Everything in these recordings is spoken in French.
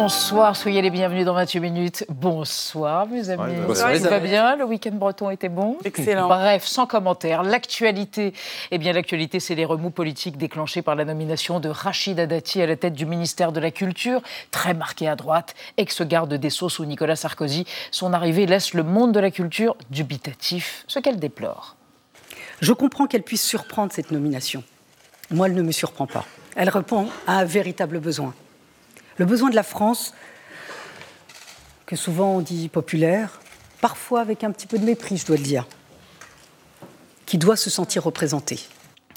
Bonsoir, soyez les bienvenus dans 28 minutes. Bonsoir, mes amis. bonsoir, Ça va bien Le week-end breton était bon Excellent. Bref, sans commentaire. L'actualité, eh bien, l'actualité, c'est les remous politiques déclenchés par la nomination de Rachida Dati à la tête du ministère de la Culture, très marqué à droite, ex-garde des Sceaux sous Nicolas Sarkozy. Son arrivée laisse le monde de la culture dubitatif, ce qu'elle déplore. Je comprends qu'elle puisse surprendre cette nomination. Moi, elle ne me surprend pas. Elle répond à un véritable besoin. Le besoin de la France, que souvent on dit populaire, parfois avec un petit peu de mépris, je dois le dire, qui doit se sentir représentée.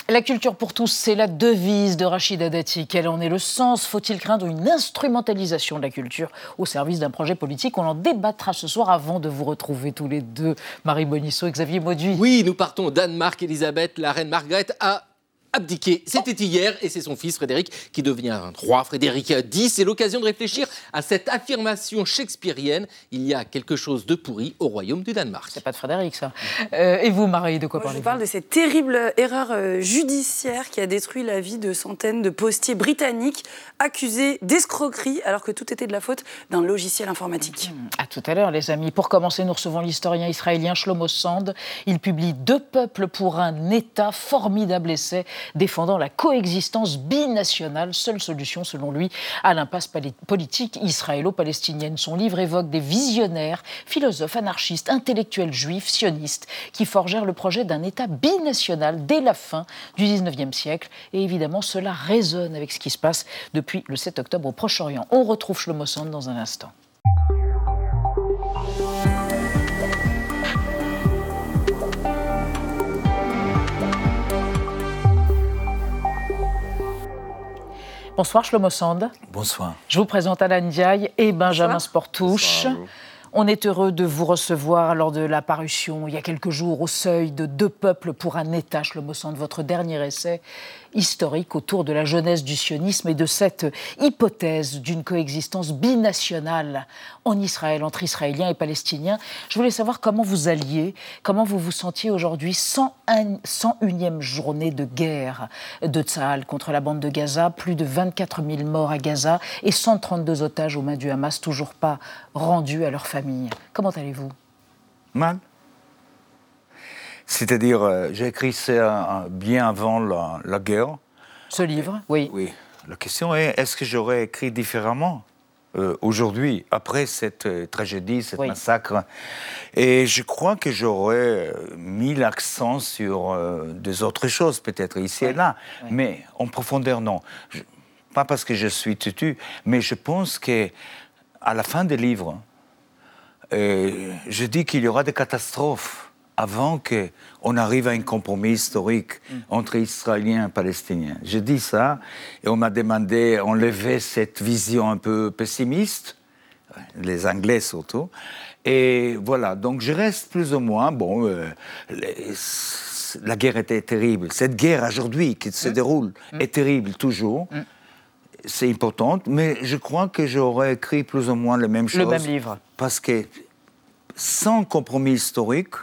La culture pour tous, c'est la devise de Rachida Dati. Quel en est le sens? Faut-il craindre une instrumentalisation de la culture au service d'un projet politique? On en débattra ce soir avant de vous retrouver tous les deux, Marie Bonisso et Xavier Mauduit. Oui, nous partons au Danemark. Elisabeth, la reine Margrethe, a abdiqué. C'était hier et c'est son fils Frédéric qui devient un roi. Frédéric X, c'est l'occasion de réfléchir à cette affirmation shakespearienne. Il y a quelque chose de pourri au royaume du Danemark. C'est pas de Frédéric, ça. Euh, et vous, Marie, de quoi Moi, je parlez-vous vous parle de cette terrible erreur euh, judiciaire qui a détruit la vie de centaines de postiers britanniques accusés d'escroquerie alors que tout était de la faute d'un logiciel informatique. À tout à l'heure, les amis. Pour commencer, nous recevons l'historien israélien Shlomo Sand. Il publie Deux peuples pour un État, formidable essai défendant la coexistence binationale, seule solution, selon lui, à l'impasse politique israélo-palestinienne. Son livre évoque des visionnaires, philosophes, anarchistes, intellectuels juifs, sionistes, qui forgèrent le projet d'un État binational dès la fin du 19e siècle. Et évidemment, cela résonne avec ce qui se passe depuis le 7 octobre au Proche-Orient. On retrouve Shlomo Sand dans un instant. Bonsoir Shlomo Sand. Bonsoir. Je vous présente Alan Diaye et Benjamin Bonsoir. Sportouche. On est heureux de vous recevoir lors de la parution, il y a quelques jours, au seuil de Deux peuples pour un État, Shlomo Sand, votre dernier essai historique autour de la jeunesse du sionisme et de cette hypothèse d'une coexistence binationale en Israël, entre Israéliens et Palestiniens. Je voulais savoir comment vous alliez, comment vous vous sentiez aujourd'hui, 101 101e journée de guerre de Tsahal contre la bande de Gaza, plus de 24 000 morts à Gaza et 132 otages aux mains du Hamas, toujours pas rendus à leur famille. Comment allez-vous? Mal. C'est-à-dire, euh, j'ai écrit ça euh, bien avant la, la guerre. Ce livre Oui. Oui. La question est, est-ce que j'aurais écrit différemment euh, aujourd'hui, après cette euh, tragédie, ce Oui. massacre? Et je crois que j'aurais euh, mis l'accent sur euh, des autres choses, peut-être ici et là, Oui. mais en profondeur, non. Je- pas parce que je suis tutu, mais je pense que à la fin des livres, euh, je dis qu'il y aura des catastrophes avant qu'on arrive à un compromis historique entre Israéliens et Palestiniens. Je dis ça et on m'a demandé d'enlever cette vision un peu pessimiste, les Anglais surtout. Et voilà, donc je reste plus ou moins, bon, euh, les- la guerre était terrible. Cette guerre aujourd'hui qui se déroule est terrible toujours. C'est important, mais je crois que j'aurais écrit plus ou moins les mêmes choses. Le même livre. Parce que sans compromis historique,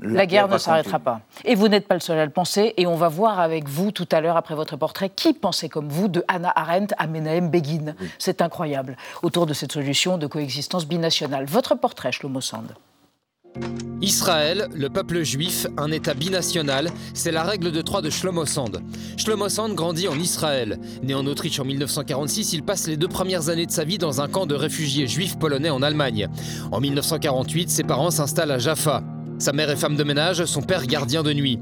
La guerre ne s'arrêtera pas. Et vous n'êtes pas le seul à le penser. Et on va voir avec vous tout à l'heure, après votre portrait, qui pensait comme vous de Hannah Arendt à Menahem Begin. C'est incroyable. Autour de cette solution de coexistence binationale. Votre portrait, Shlomo Sand. Israël, le peuple juif, un État binational, c'est la règle de trois de Shlomo Sand. Shlomo Sand grandit en Israël. Né en Autriche en 1946, il passe les deux premières années de sa vie dans un camp de réfugiés juifs polonais en Allemagne. En 1948, ses parents s'installent à Jaffa. Sa mère est femme de ménage, son père gardien de nuit.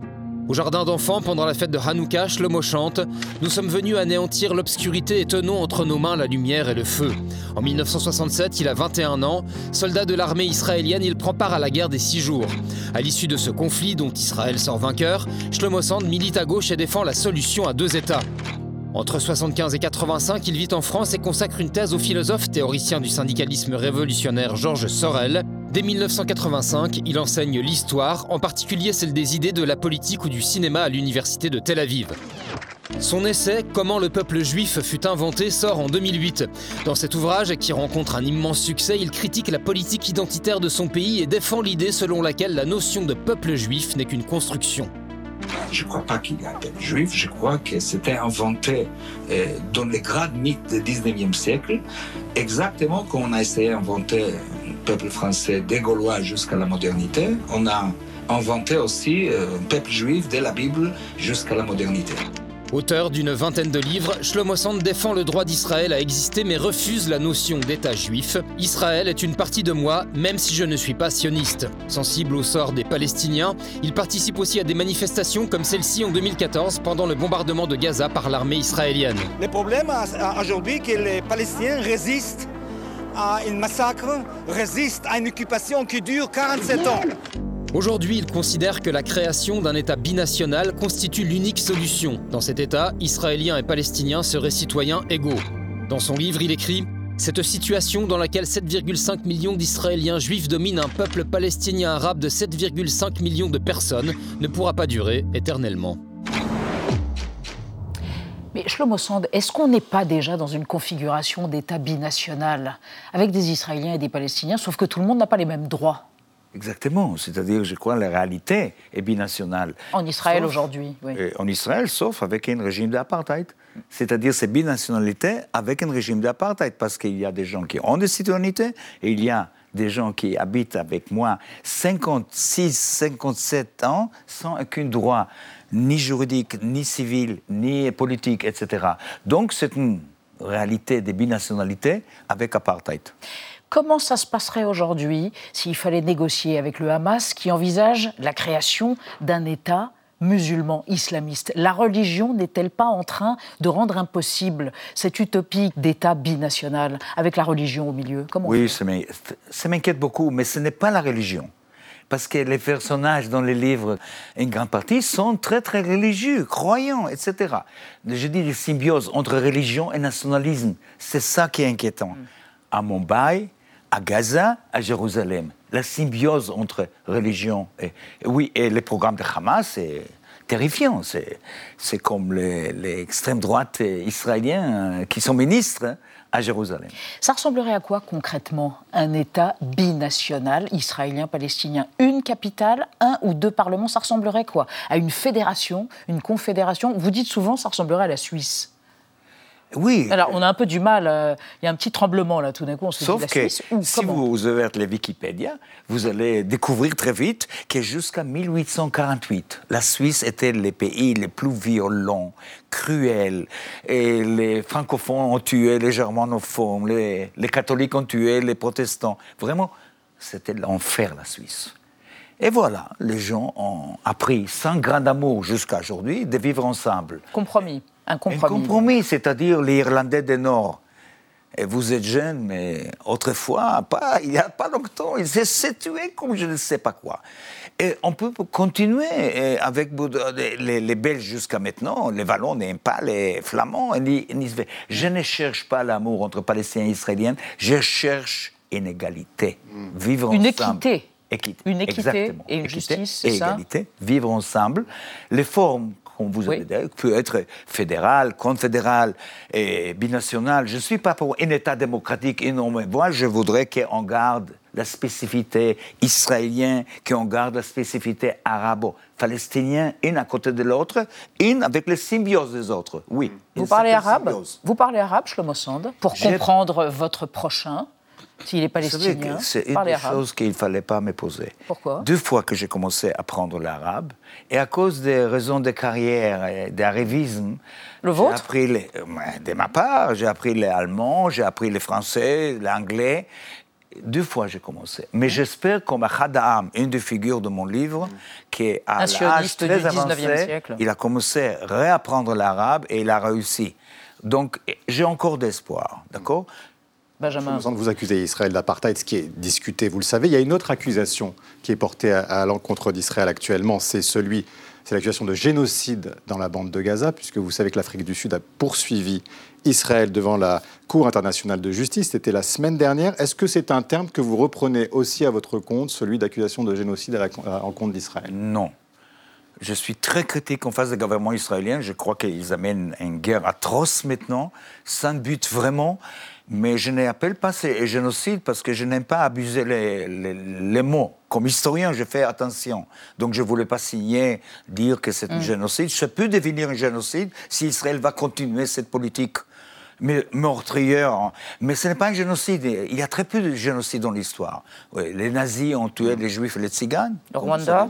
Au jardin d'enfants, pendant la fête de Hanouka, Shlomo chante Nous sommes venus anéantir l'obscurité et tenons entre nos mains la lumière et le feu. En 1967, il a 21 ans. Soldat de l'armée israélienne, il prend part à la guerre des six jours. À l'issue de ce conflit, dont Israël sort vainqueur, Shlomo Sand milite à gauche et défend la solution à deux États. Entre 75 et 85, il vit en France et consacre une thèse au philosophe théoricien du syndicalisme révolutionnaire Georges Sorel. Dès 1985, il enseigne l'histoire, en particulier celle des idées de la politique ou du cinéma à l'université de Tel Aviv. Son essai Comment le peuple juif fut inventé sort en 2008. Dans cet ouvrage, qui rencontre un immense succès, il critique la politique identitaire de son pays et défend l'idée selon laquelle la notion de peuple juif n'est qu'une construction. Je ne crois pas qu'il y a un peuple juif, je crois que c'était inventé euh, dans les grands mythes du 19e siècle, exactement comme on a essayé d'inventer peuple français des Gaulois jusqu'à la modernité. On a inventé aussi euh, un peuple juif de la Bible jusqu'à la modernité. Auteur d'une vingtaine de livres, Shlomo Sand défend le droit d'Israël à exister mais refuse la notion d'État juif. Israël est une partie de moi, même si je ne suis pas sioniste. Sensible au sort des Palestiniens, il participe aussi à des manifestations comme celle-ci en 2014 pendant le bombardement de Gaza par l'armée israélienne. Le problème aujourd'hui, c'est que les Palestiniens résistent à un massacre, résistent à une occupation qui dure 47 ans. Aujourd'hui, il considère que la création d'un État binational constitue l'unique solution. Dans cet État, Israéliens et Palestiniens seraient citoyens égaux. Dans son livre, il écrit Cette situation dans laquelle 7,5 millions d'Israéliens juifs dominent un peuple palestinien arabe de 7,5 millions de personnes ne pourra pas durer éternellement. Mais Shlomo Sand, est-ce qu'on n'est pas déjà dans une configuration d'État binational avec des Israéliens et des Palestiniens, sauf que tout le monde n'a pas les mêmes droits? Exactement. C'est-à-dire, je crois, la réalité est binationale. En Israël aujourd'hui, oui. En Israël, sauf avec un régime d'apartheid. C'est-à-dire, c'est binationalité avec un régime d'apartheid, parce qu'il y a des gens qui ont des citoyennetés et il y a des gens qui habitent avec moi 56, 57 ans sans aucun droit, ni juridique, ni civil, ni politique, etc. Donc, c'est une réalité des binationalités avec apartheid. Comment ça se passerait aujourd'hui s'il fallait négocier avec le Hamas qui envisage la création d'un État musulman islamiste? La religion n'est-elle pas en train de rendre impossible cette utopie d'État binational avec la religion au milieu? Comment Oui, ça m'inquiète beaucoup, mais ce n'est pas la religion parce que les personnages dans les livres, une grande partie, sont très très religieux, croyants, etc. Je dis la symbiose entre religion et nationalisme, c'est ça qui est inquiétant. Mm. À Mumbai, à Gaza, à Jérusalem. La symbiose entre religion et, oui, et les programmes de Hamas, c'est terrifiant. C'est comme l'extrême droite israélien euh, qui sont ministres hein, à Jérusalem. Ça ressemblerait à quoi concrètement un État binational israélien-palestinien Une capitale, un ou deux parlements, ça ressemblerait quoi? À une fédération, une confédération? Vous dites souvent ça ressemblerait à la Suisse. Oui. Alors, on a un peu du mal. Euh, il y a un petit tremblement là, tout d'un coup. On se Sauf dit, la que Suisse, si vous ouvrez les Wikipédia, vous allez découvrir très vite que jusqu'à 1848, la Suisse était le pays le plus violent, cruel. Et les francophones ont tué les germanophones, les, les catholiques ont tué les protestants. Vraiment, c'était l'enfer, la Suisse. Et voilà, les gens ont appris, sans grand amour jusqu'à aujourd'hui, de vivre ensemble. Compromis. Un compromis. Un compromis, c'est-à-dire les Irlandais du Nord. Et vous êtes jeune, mais autrefois, pas, il n'y a pas longtemps, ils s'est situé comme je ne sais pas quoi. Et on peut continuer avec les, les Belges jusqu'à maintenant. Les Wallons n'aiment pas les Flamands. Je ne cherche pas l'amour entre Palestiniens et Israéliens. Je cherche une égalité. Vivre une ensemble. Équité. Équité. Une équité et une justice, c'est ça égalité, vivre ensemble. Les formes comme vous avez dit, peut être fédéral, confédéral et binational. Je ne suis pas pour un État démocratique énorme. Moi, je voudrais qu'on garde la spécificité israélienne, qu'on garde la spécificité arabo-palestinienne, une à côté de l'autre, une avec les symbiose des autres. Oui. Vous parlez arabe Vous parlez arabe, Shlomo Sand, pour comprendre votre prochain s'il est palestinien, c'est une des choses qu'il ne fallait pas me poser. Pourquoi? Deux fois que j'ai commencé à apprendre l'arabe, et à cause des raisons de carrière et d'arrivisme, le vôtre? appris les, de ma part, j'ai appris l'allemand, j'ai appris le français, l'anglais. Deux fois j'ai commencé. Mais j'espère comme Hadam, une des figures de mon livre, qui est à l'âge très avancé, il a commencé à réapprendre l'arabe et il a réussi. Donc j'ai encore d'espoir, d'accord? Benjamin. Vous accusez Israël d'apartheid, ce qui est discuté, vous le savez. Il y a une autre accusation qui est portée à, l'encontre d'Israël actuellement, c'est celui, c'est l'accusation de génocide dans la bande de Gaza, puisque vous savez que l'Afrique du Sud a poursuivi Israël devant la Cour internationale de justice. C'était la semaine dernière. Est-ce que c'est un terme que vous reprenez aussi à votre compte, celui d'accusation de génocide à l'encontre d'Israël? Non. Je suis très critique en face du gouvernement israélien. Je crois qu'ils amènent une guerre atroce maintenant, sans but vraiment. Mais je n'appelle pas ce génocide parce que je n'aime pas abuser les, les, les, mots. Comme historien, je fais attention. Donc je ne voulais pas signer, dire que c'est un génocide. Ça peut devenir un génocide si Israël va continuer cette politique meurtrière. Mais ce n'est pas un génocide. Il y a très peu de génocides dans l'histoire. Oui, les nazis ont tué les juifs et les tziganes. Le Rwanda.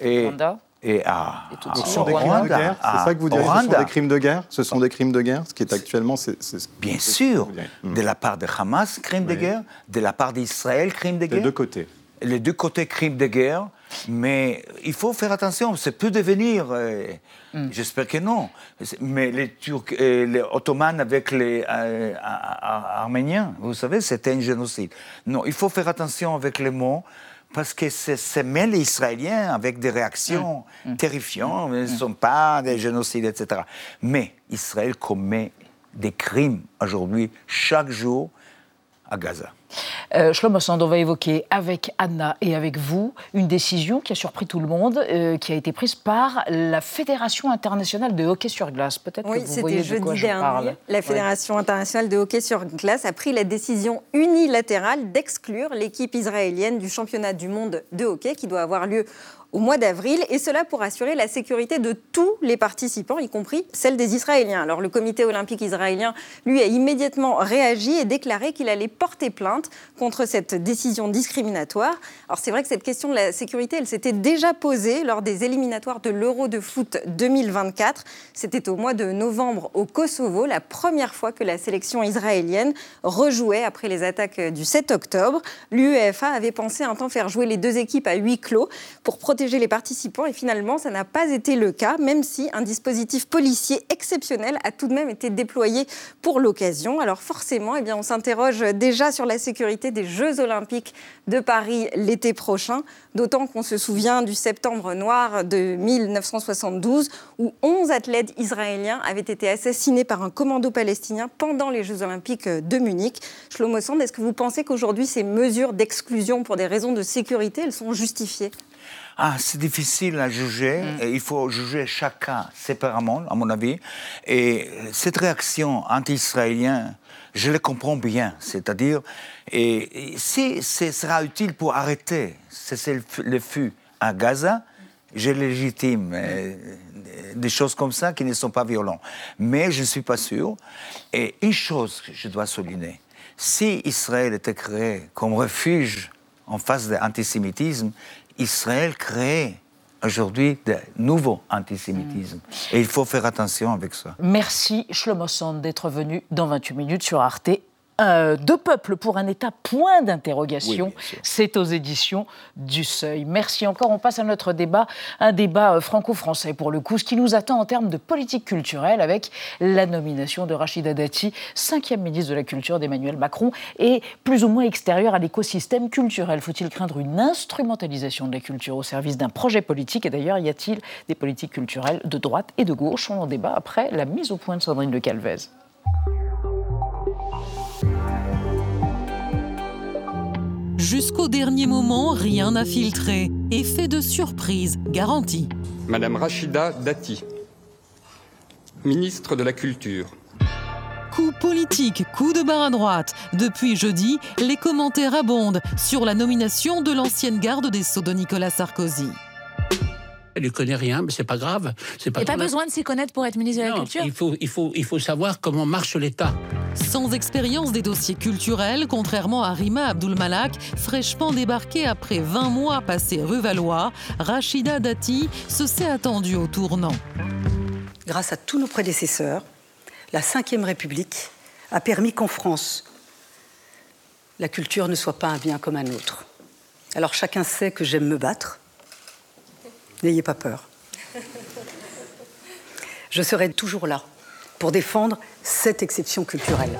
Et, Rwanda. Et à, Et à- Ce sont des crimes de Rwanda, guerre. C'est ça que vous direz Ce sont des crimes de guerre Ce sont des crimes de guerre Ce qui est actuellement, c'est Bien sûr, Mm. de la part de Hamas, crime de guerre, de la part d'Israël, crime de guerre. deux côtés. les deux côtés crimes de guerre, mais il faut faire attention, ça peut devenir, euh, j'espère que non, mais les Turcs, euh, les Ottomans avec les euh, Ar- Ar- Arméniens, vous savez, c'était un génocide. Non, il faut faire attention avec les mots. Parce que c'est même les Israéliens avec des réactions terrifiantes, mais ce ne sont pas des génocides, etc. Mais Israël commet des crimes aujourd'hui, chaque jour, à Gaza. Euh, Shlomo Sand, on va évoquer avec Anna et avec vous une décision qui a surpris tout le monde, euh, qui a été prise par la Fédération internationale de hockey sur glace. Peut-être Oui, que vous voyez c'était de quoi jeudi je dernier. parle. La Ouais. Fédération internationale de hockey sur glace a pris la décision unilatérale d'exclure l'équipe israélienne du championnat du monde de hockey qui doit avoir lieu au mois d'avril, et cela pour assurer la sécurité de tous les participants, y compris celle des Israéliens. Alors le comité olympique israélien, lui, a immédiatement réagi et déclaré qu'il allait porter plainte contre cette décision discriminatoire. Alors c'est vrai que cette question de la sécurité, elle s'était déjà posée lors des éliminatoires de l'Euro de foot 2024. C'était au mois de novembre au Kosovo, la première fois que la sélection israélienne rejouait après les attaques du 7 octobre. L'UEFA avait pensé un temps faire jouer les deux équipes à huis clos pour protéger les participants et finalement ça n'a pas été le cas, même si un dispositif policier exceptionnel a tout de même été déployé pour l'occasion. Alors forcément, eh bien, on s'interroge déjà sur la sécurité des Jeux olympiques de Paris l'été prochain, d'autant qu'on se souvient du septembre noir de 1972 où 11 athlètes israéliens avaient été assassinés par un commando palestinien pendant les Jeux olympiques de Munich. Shlomo Sand, est-ce que vous pensez qu'aujourd'hui ces mesures d'exclusion pour des raisons de sécurité, elles sont justifiées? Ah, c'est difficile à juger. Et il faut juger chaque cas séparément, à mon avis. Et cette réaction anti-israélienne, je le comprends bien. C'est-à-dire, et, si ce sera utile pour arrêter cesser le feu à Gaza, je légitime euh, des choses comme ça qui ne sont pas violentes. Mais je ne suis pas sûr. Et une chose que je dois souligner, si Israël était créé comme refuge en face de l'antisémitisme, Israël crée aujourd'hui de nouveaux antisémitismes. Et il faut faire attention avec ça. Merci Shlomo Sand d'être venu dans 28 minutes sur Arte. Euh, deux peuples pour un État, point d'interrogation. Oui. C'est aux éditions du Seuil. Merci encore. On passe à notre débat, un débat euh, franco-français pour le coup, ce qui nous attend en termes de politique culturelle avec la nomination de Rachida Dati, cinquième ministre de la Culture d'Emmanuel Macron, et plus ou moins extérieure à l'écosystème culturel. Faut-il craindre une instrumentalisation de la culture au service d'un projet politique? Et d'ailleurs, y a-t-il des politiques culturelles de droite et de gauche? On en débat après la mise au point de Sandrine de Calvez. Jusqu'au dernier moment, rien n'a filtré. Effet de surprise garanti. Madame Rachida Dati, ministre de la Culture. Coup politique, coup de barre à droite. Depuis jeudi, les commentaires abondent sur la nomination de l'ancienne garde des Sceaux de Nicolas Sarkozy. Elle ne connaît rien, mais c'est pas grave. C'est pas Et pas ton- besoin de s'y connaître pour être ministre de la Non, Culture. il faut, il, faut, il faut savoir comment marche l'État. Sans expérience des dossiers culturels, contrairement à Rima Abdul-Malak, fraîchement débarquée après 20 mois passés rue Valois, Rachida Dati se s'est attendue au tournant. grâce à tous nos prédécesseurs, la Ve République a permis qu'en France, la culture ne soit pas un bien comme un autre. Alors chacun sait que j'aime me battre. N'ayez pas peur. Je serai toujours là pour défendre cette exception culturelle.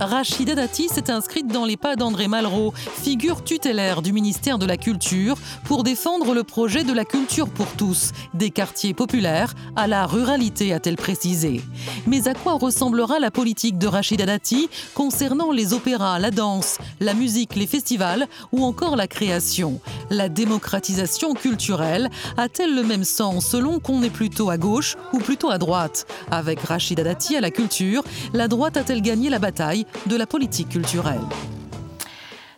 Rachida Dati s'est inscrite dans les pas d'André Malraux, figure tutélaire du ministère de la Culture, pour défendre le projet de la culture pour tous, des quartiers populaires à la ruralité, a-t-elle précisé. Mais à quoi ressemblera la politique de Rachida Dati concernant les opéras, la danse, la musique, les festivals ou encore la création? La démocratisation culturelle a-t-elle le même sens selon qu'on est plutôt à gauche ou plutôt à droite? Avec Rachida Dati à la culture, la droite a-t-elle gagné la bataille de la politique culturelle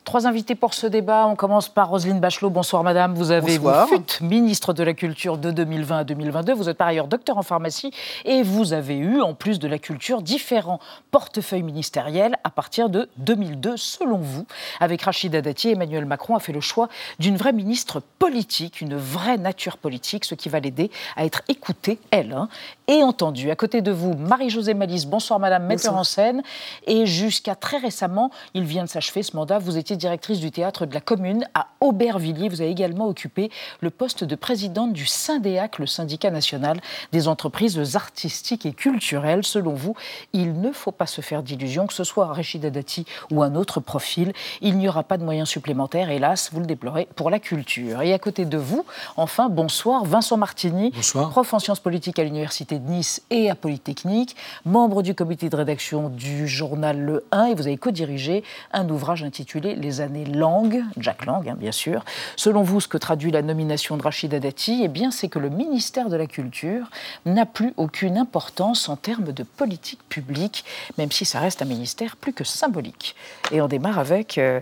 Trois invités pour ce débat. On commence par Roselyne Bachelot. Bonsoir madame. Vous avez Bonsoir. vous fûtes ministre de la Culture de 2020 à 2022. Vous êtes par ailleurs docteur en pharmacie et vous avez eu, en plus de la culture, différents portefeuilles ministériels à partir de 2002, selon vous. Avec Rachida Dati, Emmanuel Macron a fait le choix d'une vraie ministre politique, une vraie nature politique, ce qui va l'aider à être écoutée, elle, hein, et entendue. À côté de vous, Marie-Josée Malice. Bonsoir madame, metteur en scène. Et jusqu'à très récemment, il vient de s'achever ce mandat, vous étiez directrice du théâtre de la commune à Aubervilliers. Vous avez également occupé le poste de présidente du SYNDEAC, le syndicat national des entreprises artistiques et culturelles. Selon vous, il ne faut pas se faire d'illusions, que ce soit Rachida Dati ou un autre profil. Il n'y aura pas de moyens supplémentaires, hélas, vous le déplorez, pour la culture. Et à côté de vous, enfin, bonsoir, Vincent Martini, prof en sciences politiques à l'Université de Nice et à Polytechnique, membre du comité de rédaction du journal Le 1, et vous avez co-dirigé un ouvrage intitulé Les années Lang, Jack Lang, hein, bien sûr. Selon vous, ce que traduit la nomination de Rachida Dati, eh bien, c'est que le ministère de la Culture n'a plus aucune importance en termes de politique publique, même si ça reste un ministère plus que symbolique. Et on démarre avec euh,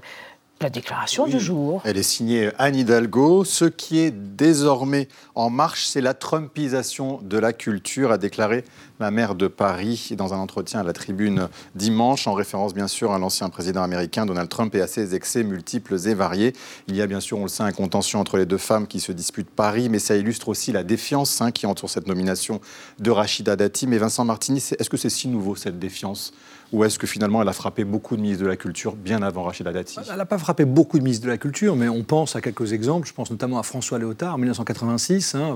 la déclaration du jour. Elle est signée Anne Hidalgo. Ce qui est désormais en marche, c'est la Trumpisation de la culture, a déclaré la maire de Paris dans un entretien à la tribune dimanche, en référence bien sûr à l'ancien président américain Donald Trump et à ses excès multiples et variés. Il y a bien sûr, on le sait, un contention entre les deux femmes qui se disputent Paris, mais ça illustre aussi la défiance hein, qui entoure cette nomination de Rachida Dati. Mais Vincent Martini, est-ce que c'est si nouveau cette défiance? Ou est-ce que finalement elle a frappé beaucoup de ministres de la Culture bien avant Rachida Dati? Elle n'a pas frappé beaucoup de ministres de la Culture, mais on pense à quelques exemples. Je pense notamment à François Léotard en 1986. hein.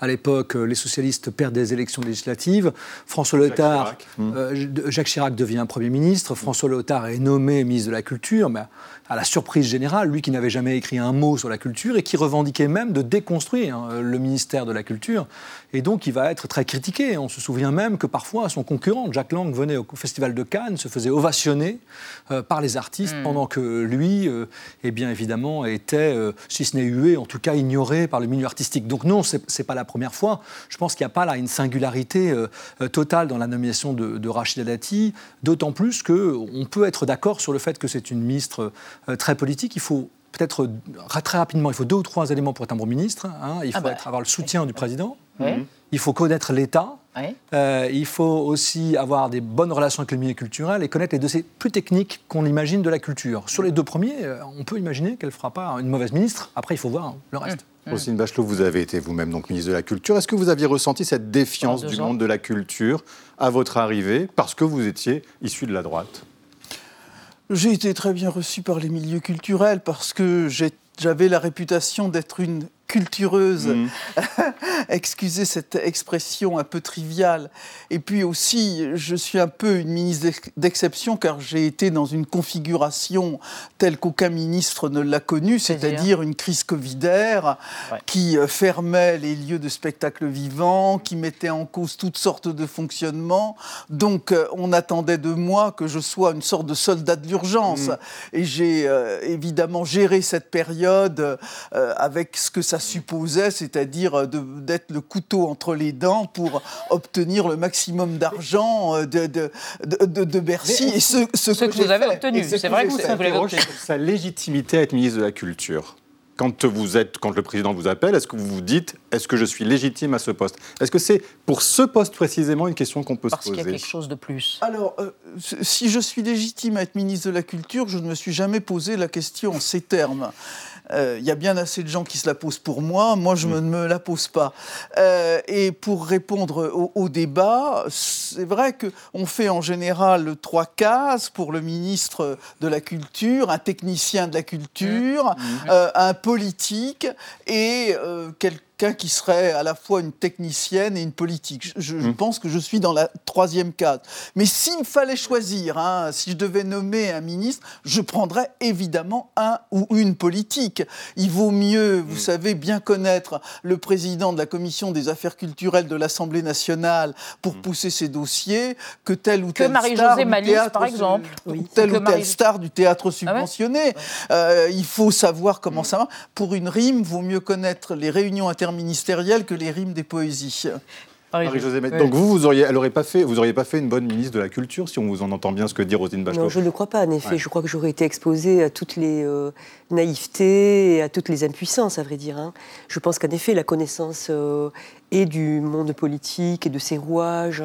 À l'époque, euh, les socialistes perdent des élections législatives. François Léotard, euh, J- Jacques Chirac devient Premier ministre. François Léotard est nommé ministre de la Culture, mais à la surprise générale, lui qui n'avait jamais écrit un mot sur la culture et qui revendiquait même de déconstruire hein, le ministère de la Culture. Et donc, il va être très critiqué. On se souvient même que parfois, son concurrent, Jack Lang, venait au Festival de Cannes, se faisait ovationner euh, par les artistes, pendant que lui, euh, eh bien évidemment, était, euh, si ce n'est hué, en tout cas ignoré par le milieu artistique. Donc non, c'est c'est pas la première fois. Je pense qu'il n'y a pas là une singularité totale dans la nomination de, de Rachida Dati, d'autant plus qu'on peut être d'accord sur le fait que c'est une ministre très politique. Il faut peut-être euh, très rapidement, il faut deux ou trois éléments pour être un bon ministre. hein. Il Ah faut bah. être- avoir le soutien du président. Ouais. Il faut connaître l'État. Euh, il faut aussi avoir des bonnes relations avec le milieu culturel et connaître les dossiers plus techniques qu'on imagine de la culture. Sur les deux premiers, euh, on peut imaginer qu'elle ne fera pas une mauvaise ministre. Après, il faut voir le reste. Roselyne Bachelot, vous avez été vous-même donc ministre de la Culture. Est-ce que vous aviez ressenti cette défiance du ans. monde de la culture à votre arrivée parce que vous étiez issu de la droite? J'ai été très bien reçu par les milieux culturels parce que j'avais la réputation d'être une cultureuse. Mhm. Excusez cette expression un peu triviale. Et puis aussi, je suis un peu une ministre d'ex- d'exception car j'ai été dans une configuration telle qu'aucun ministre ne l'a connue, c'est-à-dire une crise covidaire qui euh, fermait les lieux de spectacle vivant, qui mettait en cause toutes sortes de fonctionnements. Donc, euh, on attendait de moi que je sois une sorte de soldat de l'urgence. Et j'ai euh, évidemment géré cette période euh, avec ce que ça supposait, c'est-à-dire euh, d'être le couteau entre les dents pour obtenir le maximum d'argent euh, de, de, de, de- de Bercy. Mais et ce, ce ce que vous avez fait. obtenu. Ce C'est que vrai que vous- vous l'avez sa légitimité à être ministre de la Culture. Quand vous êtes, quand le président vous appelle, est-ce que vous vous dites, est-ce que je suis légitime à ce poste? Est-ce que c'est pour ce poste précisément une question qu'on peut Parce se qu'il y a poser? quelque chose de plus. Alors, euh, si je suis légitime à être ministre de la Culture, je ne me suis jamais posé la question en ces termes. Euh, Il y a bien assez de gens qui se la posent pour moi, moi je ne me la pose pas. Euh, et pour répondre au, au débat, c'est vrai qu'on fait en général trois cases pour le ministre de la Culture, un technicien de la culture, euh, un politique et euh, quel- quelqu'un qui serait à la fois une technicienne et une politique. Je, je Mm. pense que je suis dans la troisième case. Mais s'il me fallait choisir, hein, si je devais nommer un ministre, je prendrais évidemment un ou une politique. Il vaut mieux, vous savez, bien connaître le président de la commission des affaires culturelles de l'Assemblée nationale pour pousser ses dossiers que tel ou Que tel Marie-Josée star du Malice, théâtre par exemple. ou Oui. telle Que ou telle Marie- star du théâtre Ah subventionné. Euh, il faut savoir comment Mm. ça va. Pour une rime, vaut mieux connaître les réunions interministérielles que les rimes des poésies. Marie-Josée Maître. Donc vous, vous auriez, elle aurait pas fait, vous auriez pas fait une bonne ministre de la Culture si on vous en entend bien ce que dit Roselyne Bachelot. Non, je ne crois pas, en effet. Ouais. Je crois que j'aurais été exposée à toutes les euh, naïvetés et à toutes les impuissances, à vrai dire. hein. Je pense qu'en effet, la connaissance euh, et du monde politique et de ses rouages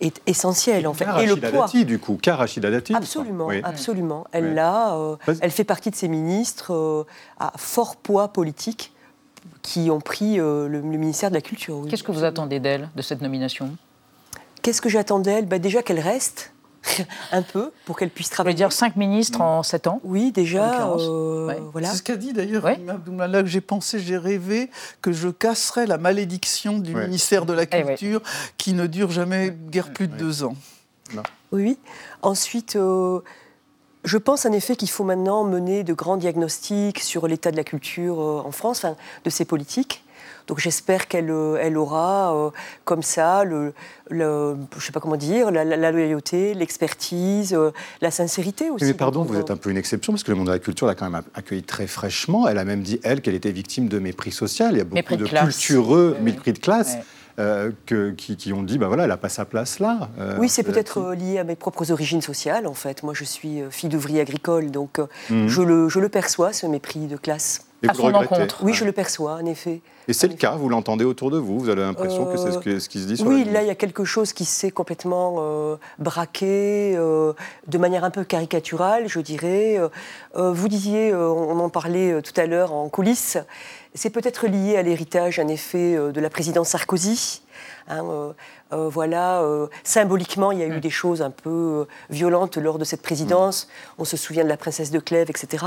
est essentielle, en fait. Car Et le Rachida poids. Dati, du coup, car Rachida Dati. Absolument, Oui. absolument. Elle Ouais. l'a, euh, elle fait partie de ces ministres euh, à fort poids politique qui ont pris euh, le, le ministère de la Culture. oui. Qu'est-ce que vous attendez d'elle, de cette nomination? Qu'est-ce que j'attends d'elle? Bah, Déjà qu'elle reste un peu pour qu'elle puisse travailler. dire cinq ministres en sept ans? Oui, déjà. euh, Ouais. voilà. C'est ce qu'a dit d'ailleurs Ouais. Que j'ai pensé, j'ai rêvé que je casserais la malédiction du Ouais. ministère de la Eh ouais. Culture qui ne dure jamais guère plus de deux ans. Oui. Ensuite, euh, je pense en effet qu'il faut maintenant mener de grands diagnostics sur l'état de la culture euh, en France, enfin, de ses politiques. Donc j'espère qu'elle euh, elle aura euh, comme ça, le, le- je sais pas comment dire, la, la- la loyauté, l'expertise, euh, la sincérité aussi. Mais pardon, vous êtes un peu une exception parce que le monde de la culture l'a quand même accueilli très fraîchement. Elle a même dit, elle, qu'elle était victime de mépris social. Il y a beaucoup Mépris de de, cultureux, mépris de classe, Ouais. Euh, que- qui, qui ont dit, bah voilà, elle n'a pas sa place là. Euh, Oui, c'est Rachida peut-être euh, lié à mes propres origines sociales, en fait. Moi, je suis euh, fille d'ouvrier agricole, donc euh, Mhm. je, le, je le perçois, ce mépris de classe. Et à vous son le regrettez encontre. Oui, je le perçois, en effet. Et c'est le cas, vous l'entendez autour de vous, vous avez l'impression que c'est ce, que- ce qui se dit sur Oui, la là, il y a quelque chose qui s'est complètement euh, braqué, euh, de manière un peu caricaturale, je dirais. Euh, euh, vous disiez, euh, on en parlait euh, tout à l'heure en coulisses, c'est peut-être lié à l'héritage, en effet, euh, de la présidence Sarkozy. Hein, euh, euh, voilà, euh, symboliquement, il y a eu des choses un peu violentes lors de cette présidence. On se souvient de la princesse de Clèves, etc.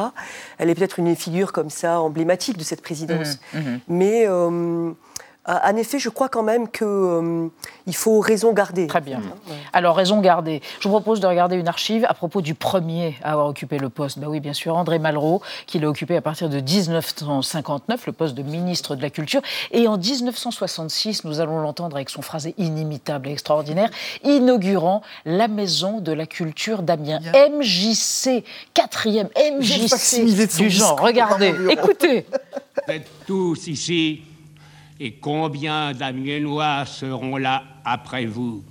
Elle est peut-être une figure comme ça emblématique de cette présidence. Mais euh, en effet, je crois quand même qu'il faut raison garder. Très bien. Alors, raison gardée. Je vous propose de regarder une archive à propos du premier à avoir occupé le poste. Ben oui, bien sûr, André Malraux, qui l'a occupé à partir de 1959, le poste de ministre de la Culture. Et en 1966, nous allons l'entendre avec son phrasé inimitable et extraordinaire, inaugurant la Maison de la Culture d'Amiens. MJC, quatrième MJC du genre. Regardez, écoutez. Vous êtes tous ici, et combien d'Amiénois seront là après vous?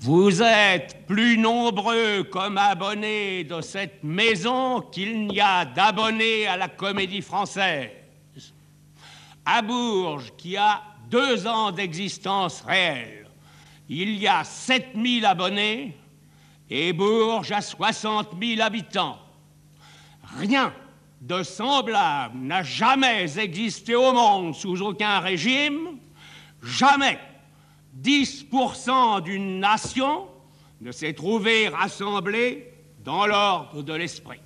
Vous êtes plus nombreux comme abonnés de cette maison qu'il n'y a d'abonnés à la comédie française. À Bourges, qui a deux ans d'existence réelle, il y a 7000 abonnés, et Bourges a 60 000 habitants. Rien de semblable n'a jamais existé au monde sous aucun régime. Jamais 10% d'une nation ne s'est trouvé rassemblée dans l'ordre de l'esprit.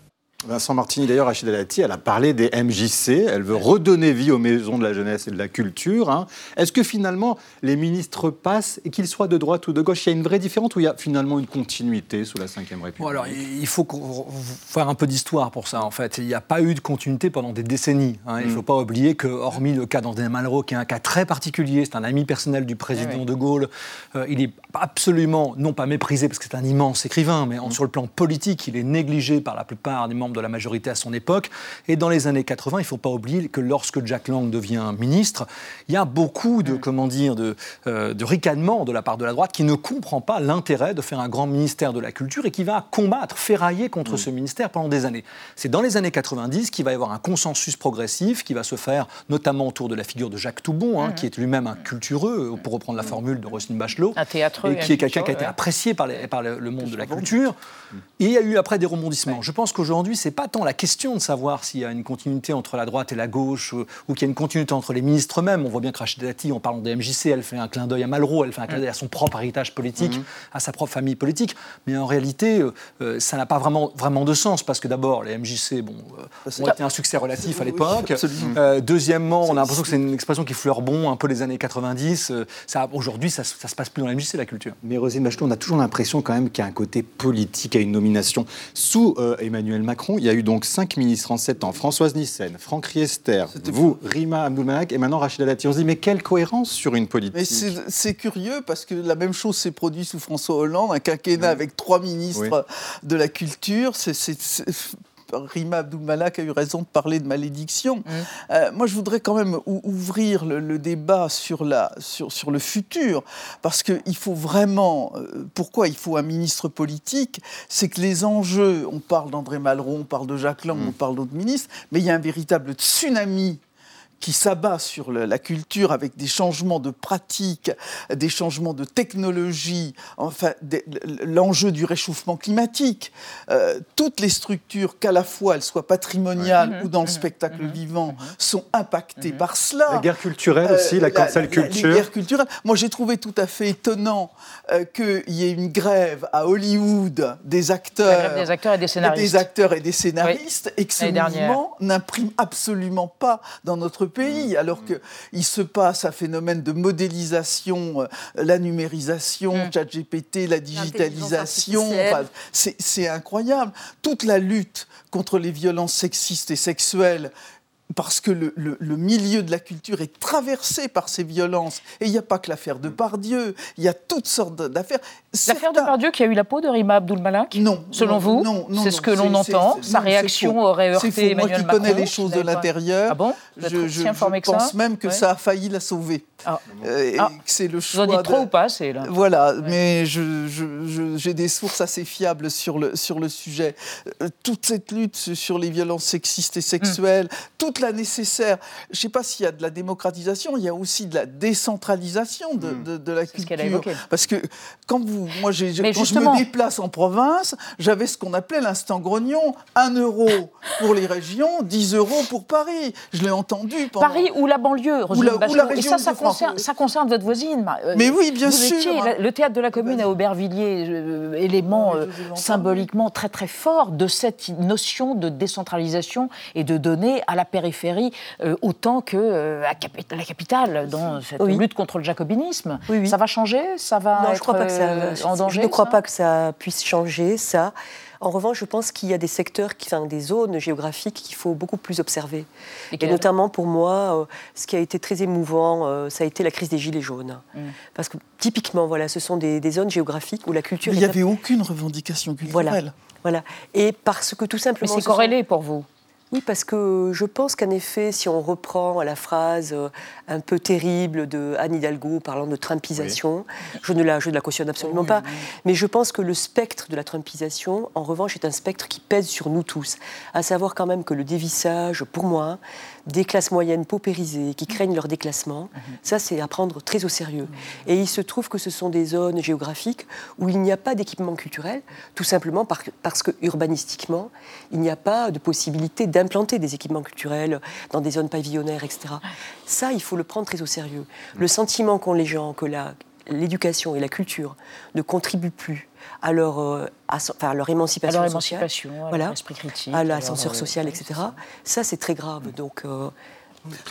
Vincent Martini, d'ailleurs, Rachida Dati, elle a parlé des MJC. Elle veut redonner vie aux maisons de la jeunesse et de la culture. hein. Est-ce que finalement, les ministres passent, et qu'ils soient de droite ou de gauche, il y a une vraie différence ou il y a finalement une continuité sous la Ve République? Bon, alors, il faut faire un peu d'histoire pour ça, en fait. Il n'y a pas eu de continuité pendant des décennies. hein. Il ne faut pas oublier que, hormis le cas d'André Malraux, qui est un cas très particulier, c'est un ami personnel du président oui. de Gaulle, euh, il est absolument, non pas méprisé, parce que c'est un immense écrivain, mais en- sur le plan politique, il est négligé par la plupart des membres de la majorité à son époque. Et dans les années 80, il ne faut pas oublier que lorsque Jack Lang devient ministre, il y a beaucoup de, comment dire, de, euh, de ricanements de la part de la droite qui ne comprend pas l'intérêt de faire un grand ministère de la culture et qui va combattre, ferrailler contre ce ministère pendant des années. C'est dans les années 90 qu'il va y avoir un consensus progressif qui va se faire notamment autour de la figure de Jacques Toubon, hein, qui est lui-même un cultureux, pour reprendre la formule de Roselyne Bachelot, Un et qui est quelqu'un qui a été ouais. apprécié par, les- par le, le monde de la culture. Et il y a eu après des rebondissements. Je pense qu'aujourd'hui, c'est pas tant la question de savoir s'il y a une continuité entre la droite et la gauche euh, ou qu'il y a une continuité entre les ministres eux-mêmes. On voit bien que Rachida Dati, en parlant des MJC, elle fait un clin d'œil à Malraux, elle fait un clin d'œil à son propre héritage politique, Mhm. à sa propre famille politique. Mais en réalité, euh, euh, ça n'a pas vraiment, vraiment de sens parce que d'abord, les MJC bon, euh, ont été un succès relatif à l'époque. Euh, deuxièmement, on a l'impression que c'est une expression qui fleure bon un peu les années 90. Euh, ça, Aujourd'hui, ça, ça se passe plus dans la MJC, la culture. Mais Rosine Bachelot, on a toujours l'impression quand même qu'il y a un côté politique à une nomination. Sous Emmanuel Macron, il y a eu donc cinq ministres en sept ans. Françoise Nyssen, Franck Riester, vous, Rima Abdulmalak et maintenant Rachida Dati. On se dit, mais quelle cohérence sur une politique c'est curieux parce que la même chose s'est produite sous François Hollande, un quinquennat avec trois ministres de la culture. C'est- Rima Abdulmalak a eu raison de parler de malédiction. Euh, moi, je voudrais quand même ou- ouvrir le, le débat sur, la, sur, sur le futur, parce qu'il faut vraiment. euh, pourquoi il faut un ministre politique? C'est que les enjeux, on parle d'André Malraux, on parle de Jacques Lang, on parle d'autres ministres, mais il y a un véritable tsunami qui s'abat sur le- la culture avec des changements de pratiques, des changements de technologie, enfin l'enjeu du réchauffement climatique. Euh, toutes les structures, qu'à la fois elles soient patrimoniales ou dans le spectacle vivant, sont impactées par cela. La guerre culturelle aussi, la cancel culture. Les guerres culturelles. Moi, j'ai trouvé tout à fait étonnant euh, qu'il y ait une grève à Hollywood des acteurs, La grève des acteurs et des scénaristes. des acteurs et des scénaristes, et que ce mouvement n'imprime absolument pas dans notre. Pays, alors qu'il se passe un phénomène de modélisation, euh, la numérisation, Mmh. ChatGPT, la digitalisation, enfin, c'est incroyable. Toute la lutte contre les violences sexistes et sexuelles parce que le, le- le milieu de la culture est traversé par ces violences. Et il n'y a pas que l'affaire de Pardieu, il y a toutes sortes d'affaires. L'affaire de Pardieu qui a eu la peau de Rima Abdul-Malak Non. Selon non, vous non, non, C'est ce que l'on entend. Sa non, réaction aurait heurté faux. Moi Emmanuel qui connais Macron. les choses de l'intérieur, Ah bon je, je- je ça pense même que Ouais. ça a failli la sauver. Ah. Euh, Ah. que c'est le Vous en dites trop de- ou pas assez là Voilà, mais je- je- je- j'ai des sources assez fiables sur le, sur le sujet. Euh, toute cette lutte sur les violences sexistes et sexuelles, Mm. toute la nécessaire. Je ne sais pas s'il y a de la démocratisation, il y a aussi de la décentralisation de, de- de la ce a culture. évoqué. Parce que quand, vous, moi, j'ai- Mais quand je me déplace en province, j'avais ce qu'on appelait l'instant grognon 1 euro pour les régions, 10 euros pour Paris. Je l'ai entendu pendant. Paris ou la banlieue, la- ou la Bachelot. Et région ça, ça concerne, ça concerne votre voisine. euh, Mais oui, bien vous sûr. étiez la- le théâtre de la commune à Aubervilliers, euh, élément euh, symboliquement très très fort de cette notion de décentralisation et de donner à la périphérie euh, autant que euh, à capi- la capitale dans cette Oui. lutte contre le jacobinisme. Oui, oui. Ça va changer? Ça va Non, être je crois pas que ça. euh, en danger je ne crois pas que ça puisse changer ça. En revanche, je pense qu'il y a des secteurs, qui, enfin, des zones géographiques qu'il faut beaucoup plus observer. Et, notamment pour moi, ce qui a été très émouvant, ça a été la crise des gilets jaunes. Mm. Parce que typiquement, voilà, ce sont des, des zones géographiques où la culture. Il n'y avait aucune revendication culturelle. Voilà. Voilà. Et parce que tout Mais simplement. c'est ce sont- corrélé pour vous? Oui, parce que je pense qu'en effet, si on reprend la phrase euh, un peu terrible de Anne Hidalgo parlant de Trumpisation, je, ne la, je ne la cautionne absolument pas, mais je pense que le spectre de la Trumpisation, en revanche, est un spectre qui pèse sur nous tous. À savoir quand même que le dévissage, pour moi, des classes moyennes paupérisées qui craignent leur déclassement, ça c'est à prendre très au sérieux. Et il se trouve que ce sont des zones géographiques où il n'y a pas d'équipement culturel, tout simplement par- parce que urbanistiquement, il n'y a pas de possibilité d'implanter des équipements culturels dans des zones pavillonnaires, etc. Ça, il faut le prendre très au sérieux. Le sentiment qu'ont les gens que la- l'éducation et la culture ne contribuent plus à leur, euh, à enfin, à leur émancipation, À leur sociale, émancipation, à voilà, critique, à l'ascenseur euh, social, etc. Ça, c'est très grave. Donc, euh,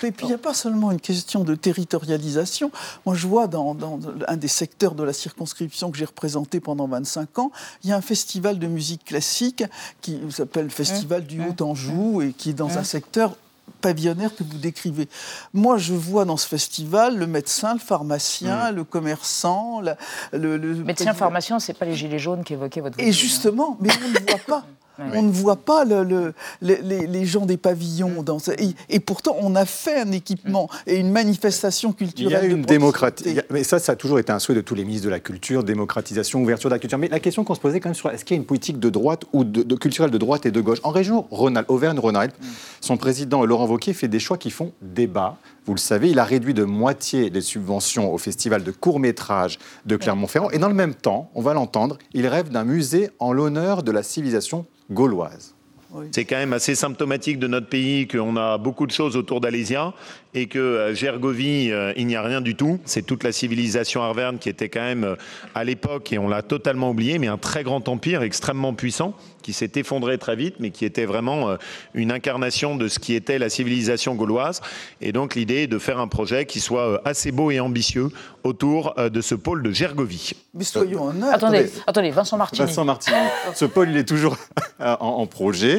Et puis il n'y a pas seulement une question de territorialisation. Moi, je vois dans, dans un des secteurs de la circonscription que j'ai représenté pendant 25 ans, il y a un festival de musique classique qui s'appelle le Festival du Haut-Anjou et qui est dans un secteur pavillonnaire que vous décrivez. Moi, je vois dans ce festival le médecin, le pharmacien, le commerçant, la- le, le Médecin, pharmacien, c'est pas les gilets jaunes qu'évoquait votre Et voisine, justement, mais on ne voit pas. On ne voit pas le- le- les, les- les gens des pavillons. Dans ce- et, et pourtant, on a fait un équipement et une manifestation Il y culturelle. a une démocratie. Mais ça, ça a toujours été un souhait de tous les ministres de la Culture, démocratisation, ouverture de la culture. Mais la question qu'on se posait quand même sur est-ce qu'il y a une politique de droite ou de, de culturelle de droite et de gauche? En région Rhône-Alpes, Auvergne-Rhône-Alpes, son président Laurent Wauquiez fait des choix qui font débat. Vous le savez, il a réduit de moitié les subventions au festival de court-métrage de Clermont-Ferrand. Et dans le même temps, on va l'entendre, il rêve d'un musée en l'honneur de la civilisation gauloise. C'est quand même assez symptomatique de notre pays qu'on a beaucoup de choses autour d'Alésia et que à Gergovie, euh, il n'y a rien du tout. C'est toute la civilisation arverne qui était quand même euh, à l'époque, et on l'a totalement oublié, mais un très grand empire extrêmement puissant qui s'est effondré très vite, mais qui était vraiment euh, une incarnation de ce qui était la civilisation gauloise. Et donc l'idée est de faire un projet qui soit euh, assez beau et ambitieux autour euh, de ce pôle de Gergovie. Mais soyons honnêtes. Attendez, attendez, Vincent Martini. Vincent Martini. Ce pôle, il est toujours en, en projet.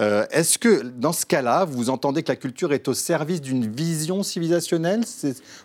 Euh, Est-ce que, dans ce cas-là, vous entendez que la culture est au service d'une vision civilisationnelle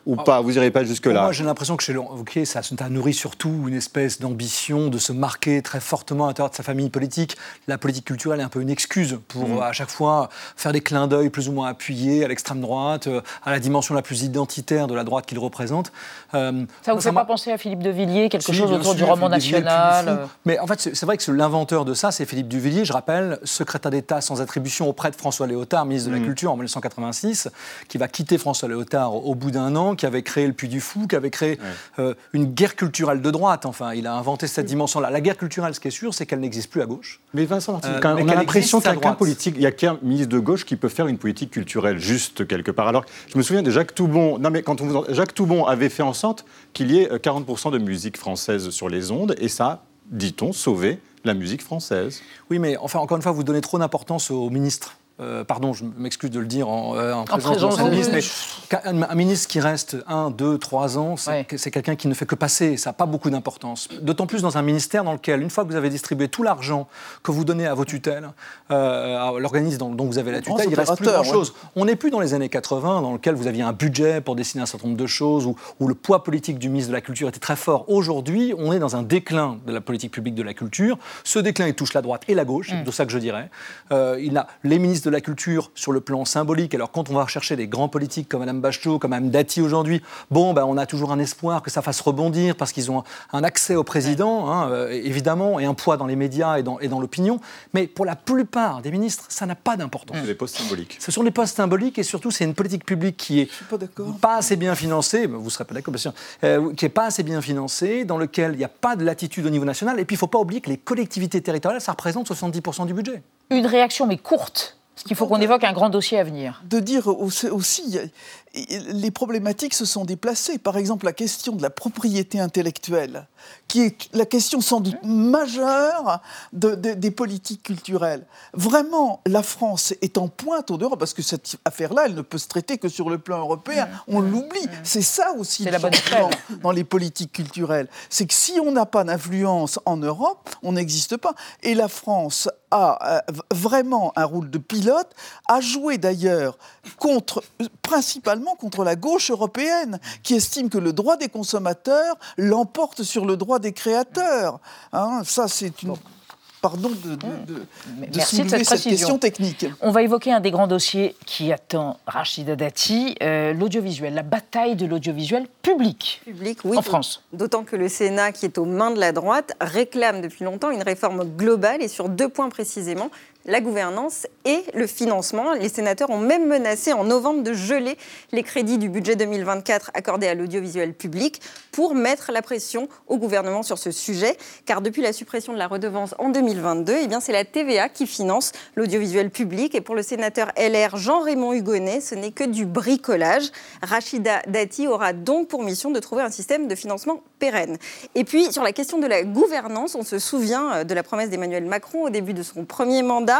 ou Ah, pas? Vous n'irez pas jusque-là? Moi, j'ai l'impression que chez le Wauquiez, ça, ça nourrit surtout une espèce d'ambition de se marquer très fortement à l'intérieur de sa famille politique. La politique culturelle est un peu une excuse pour Mm. euh, à chaque fois faire des clins d'œil plus ou moins appuyés à l'extrême droite, euh, à la dimension la plus identitaire de la droite qu'il représente. Euh, Ça vous moi, fait pas penser à Philippe de Villiers, quelque si, chose autour du roman Philippe de Villiers, national. Mais en fait, c'est vrai que l'inventeur de ça, c'est Philippe Duvillier, je rappelle, secrétaire d'État sans attribution auprès de François Léotard, ministre de la Mm. Culture en 1986, qui va quitter François Léotard au bout d'un an, qui avait créé le Puy du Fou, qui avait créé euh, une guerre culturelle de droite. Enfin, il a inventé cette dimension-là. La guerre culturelle, ce qui est sûr, c'est qu'elle n'existe plus à gauche. Mais Vincent Martin, Euh, quand- mais on a l'impression qu'il n'y a qu'un politique, il y a qu'un ministre de gauche qui peut faire une politique culturelle juste quelque part. Alors, je me souviens de Jacques Toubon. Non, mais quand on vous en- Jacques Toubon avait fait en sorte qu'il y ait euh, 40% de musique française sur les ondes, et ça, dit-on, sauvé la musique française. Oui, mais enfin, encore une fois, vous donnez trop d'importance au ministre. Euh, pardon, je m'excuse de le dire en, euh, en présence de- ministre, mais un, ministre qui reste un, deux, trois ans, c'est quelqu'un qui ne fait que passer, ça n'a pas beaucoup d'importance. D'autant plus dans un ministère dans lequel, une fois que vous avez distribué tout l'argent que vous donnez à vos tutelles, euh, à l'organisme dont, dont vous avez la tutelle, il reste plus grand-chose. On n'est plus dans les années 80, dans lequel vous aviez un budget pour dessiner un certain nombre de choses, où, où le poids politique du ministre de la Culture était très fort. Aujourd'hui, on est dans un déclin de la politique publique de la culture. Ce déclin, il touche la droite et la gauche, c'est de ça que je dirais. Euh, il a les ministres de la Culture sur le plan symbolique. Alors, quand on va rechercher des grands politiques comme Mme Bachelot, comme Mme Dati aujourd'hui, bon, ben, on a toujours un espoir que ça fasse rebondir parce qu'ils ont un accès au président, hein, euh, évidemment, et un poids dans les médias et dans, et dans l'opinion. Mais pour la plupart des ministres, ça n'a pas d'importance. Des postes symboliques. Ce sont des postes symboliques et surtout, c'est une politique publique qui est pas, assez bien financée, mais vous ne serez pas d'accord, bien sûr, euh, qui n'est pas assez bien financée, dans lequel il n'y a pas de latitude au niveau national. Et puis, il ne faut pas oublier que les collectivités territoriales, ça représente 70% du budget. Une réaction, mais courte, qu'il faut qu'on évoque un grand dossier à venir. de dire aussi, les problématiques se sont déplacées. Par exemple, la question de la propriété intellectuelle, qui est la question sans doute majeure de- de- des politiques culturelles. Vraiment, la France est en pointe au dehors, parce que cette affaire-là, elle ne peut se traiter que sur le plan européen. On l'oublie. C'est ça aussi le la bonne dans les politiques culturelles. C'est que si on n'a pas d'influence en Europe, on n'existe pas. Et la France a euh, vraiment un rôle de pilote, a joué d'ailleurs contre, principalement contre la gauche européenne, qui estime que le droit des consommateurs l'emporte sur le droit des créateurs. Hein, ça, c'est une. Pardon de, de, de- de Merci de soulever cette question technique. On va évoquer un des grands dossiers qui attend Rachida Dati, euh, l'audiovisuel, la bataille de l'audiovisuel public. Public, oui. En France. D'autant que le Sénat, qui est aux mains de la droite, réclame depuis longtemps une réforme globale et sur deux points précisément la gouvernance et le financement. Les sénateurs ont même menacé en novembre de geler les crédits du budget 2024 accordés à l'audiovisuel public pour mettre la pression au gouvernement sur ce sujet. Car depuis la suppression de la redevance en 2022, eh c'est la TVA qui finance l'audiovisuel public. Et pour le sénateur LR Jean-Raymond Hugonnet, ce n'est que du bricolage. Rachida Dati aura donc pour mission de trouver un système de financement pérenne. Et puis sur la question de la gouvernance, on se souvient euh, de la promesse d'Emmanuel Macron au début de son premier mandat.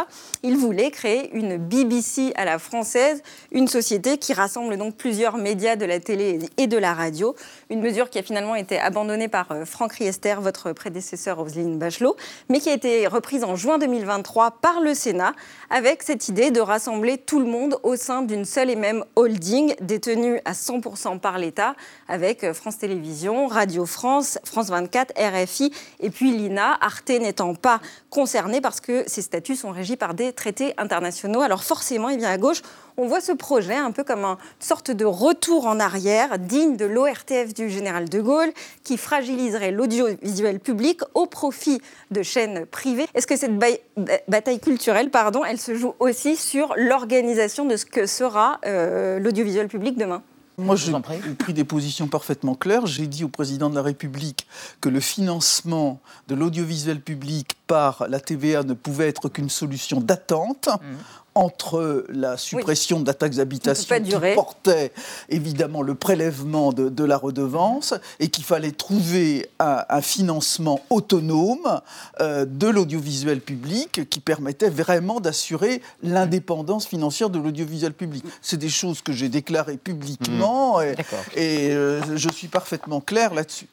Il voulait créer une BBC à la française, une société qui rassemble donc plusieurs médias de la télé et de la radio. Une mesure qui a finalement été abandonnée par euh, Franck Riester, votre prédécesseur Roselyne Bachelot, mais qui a été reprise en juin 2023 par le Sénat avec cette idée de rassembler tout le monde au sein d'une seule et même holding détenue à 100% par l'État avec euh, France Télévisions, Radio France, France 24, RFI et puis l'INA, Arte n'étant pas concernée parce que ces statuts sont régis par des traités internationaux. Alors forcément, eh bien à gauche, on voit ce projet un peu comme une sorte de retour en arrière digne de l'ORTF du général de Gaulle qui fragiliserait l'audiovisuel public au profit de chaînes privées. Est-ce que cette ba- ba- bataille culturelle, elle se joue aussi sur l'organisation de ce que sera euh, l'audiovisuel public demain? Moi, j'ai pris des positions parfaitement claires. J'ai dit au président de la République que le financement de l'audiovisuel public par la TVA ne pouvait être qu'une solution d'attente. Mmh entre la suppression de la taxe d'habitation qui portait évidemment le prélèvement de, la redevance et qu'il fallait trouver un, financement autonome euh, de l'audiovisuel public qui permettait vraiment d'assurer l'indépendance financière de l'audiovisuel public. C'est des choses que j'ai déclarées publiquement mmh. et, euh, je suis parfaitement clair là-dessus.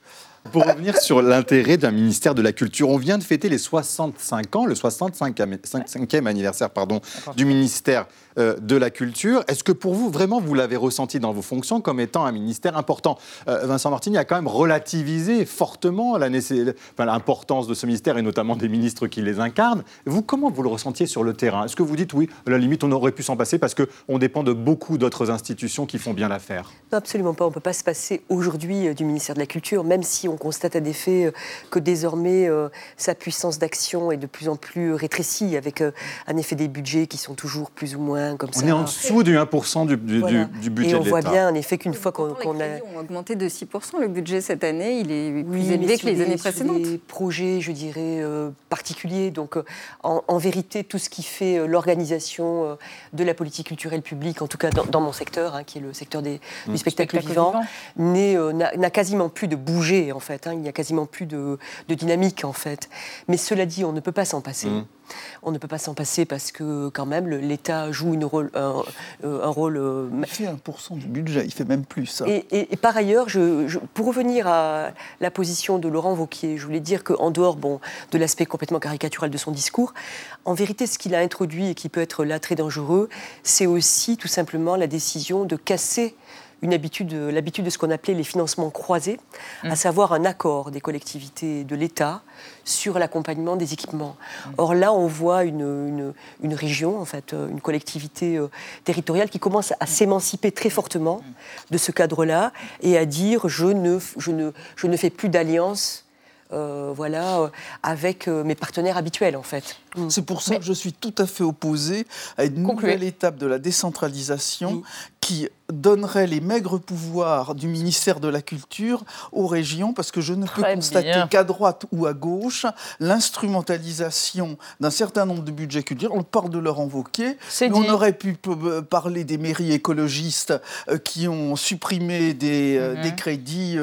Pour revenir sur l'intérêt d'un ministère de la Culture, on vient de fêter les 65 ans, le 65e anniversaire pardon, du ministère euh, de la culture. Est-ce que pour vous, vraiment, vous l'avez ressenti dans vos fonctions comme étant un ministère important? Euh, Vincent Martini a quand même relativisé fortement l'importance de ce ministère et notamment des ministres qui les incarnent. Vous, comment vous le ressentiez sur le terrain? Est-ce que vous dites, oui, à la limite, on aurait pu s'en passer parce qu'on dépend de beaucoup d'autres institutions qui font bien l'affaire? Absolument pas. On ne peut pas se passer aujourd'hui euh, du ministère de la Culture, même si on constate à des faits que désormais sa puissance d'action est de plus en plus rétrécie, avec un effet des budgets qui sont toujours plus ou moins on est en dessous du 1% du, du, du, budget Et on voit bien, en effet, qu'une fois qu'on a... ont augmenté de 6%. Le budget cette année, il est plus élevé que les années précédentes. des projets, je dirais, euh, particuliers. Donc, euh, en, vérité, tout ce qui fait euh, l'organisation de la politique culturelle publique, en tout cas dans, mon secteur, hein, qui est le secteur des, du mmh. spectacle, vivant, n'a quasiment plus de bouger, en fait. Hein. il n'y a quasiment plus de, dynamique, en fait. Mais cela dit, on ne peut pas s'en passer. Mmh. On ne peut pas s'en passer parce que quand même l'État joue une rôle, un, euh, rôle. Euh, il fait 1% du budget, il fait même plus. Et, par ailleurs, pour revenir à la position de Laurent Vauquier, je voulais dire qu'en dehors bon, de l'aspect complètement caricatural de son discours, en vérité, ce qu'il a introduit et qui peut être là très dangereux, c'est aussi tout simplement la décision de casser une habitude, l'habitude de ce qu'on appelait les financements croisés, à mm. savoir un accord des collectivités de l'État sur l'accompagnement des équipements. Mm. Or là, on voit une, une, région, en fait, euh, une collectivité euh, territoriale qui commence à s'émanciper très fortement de ce cadre-là et à dire je ne, je ne, je ne fais plus d'alliance euh, voilà, avec mes partenaires habituels, en fait. Mm. C'est pour ça que je suis tout à fait opposé à une nouvelle étape de la décentralisation qui donnerait les maigres pouvoirs du ministère de la Culture aux régions, parce que je ne peux constater qu'à droite ou à gauche, l'instrumentalisation d'un certain nombre de budgets culturels. On parle de leur envoquer. On aurait pu euh, parler des mairies écologistes euh, qui ont supprimé des, euh, mhm. des crédits.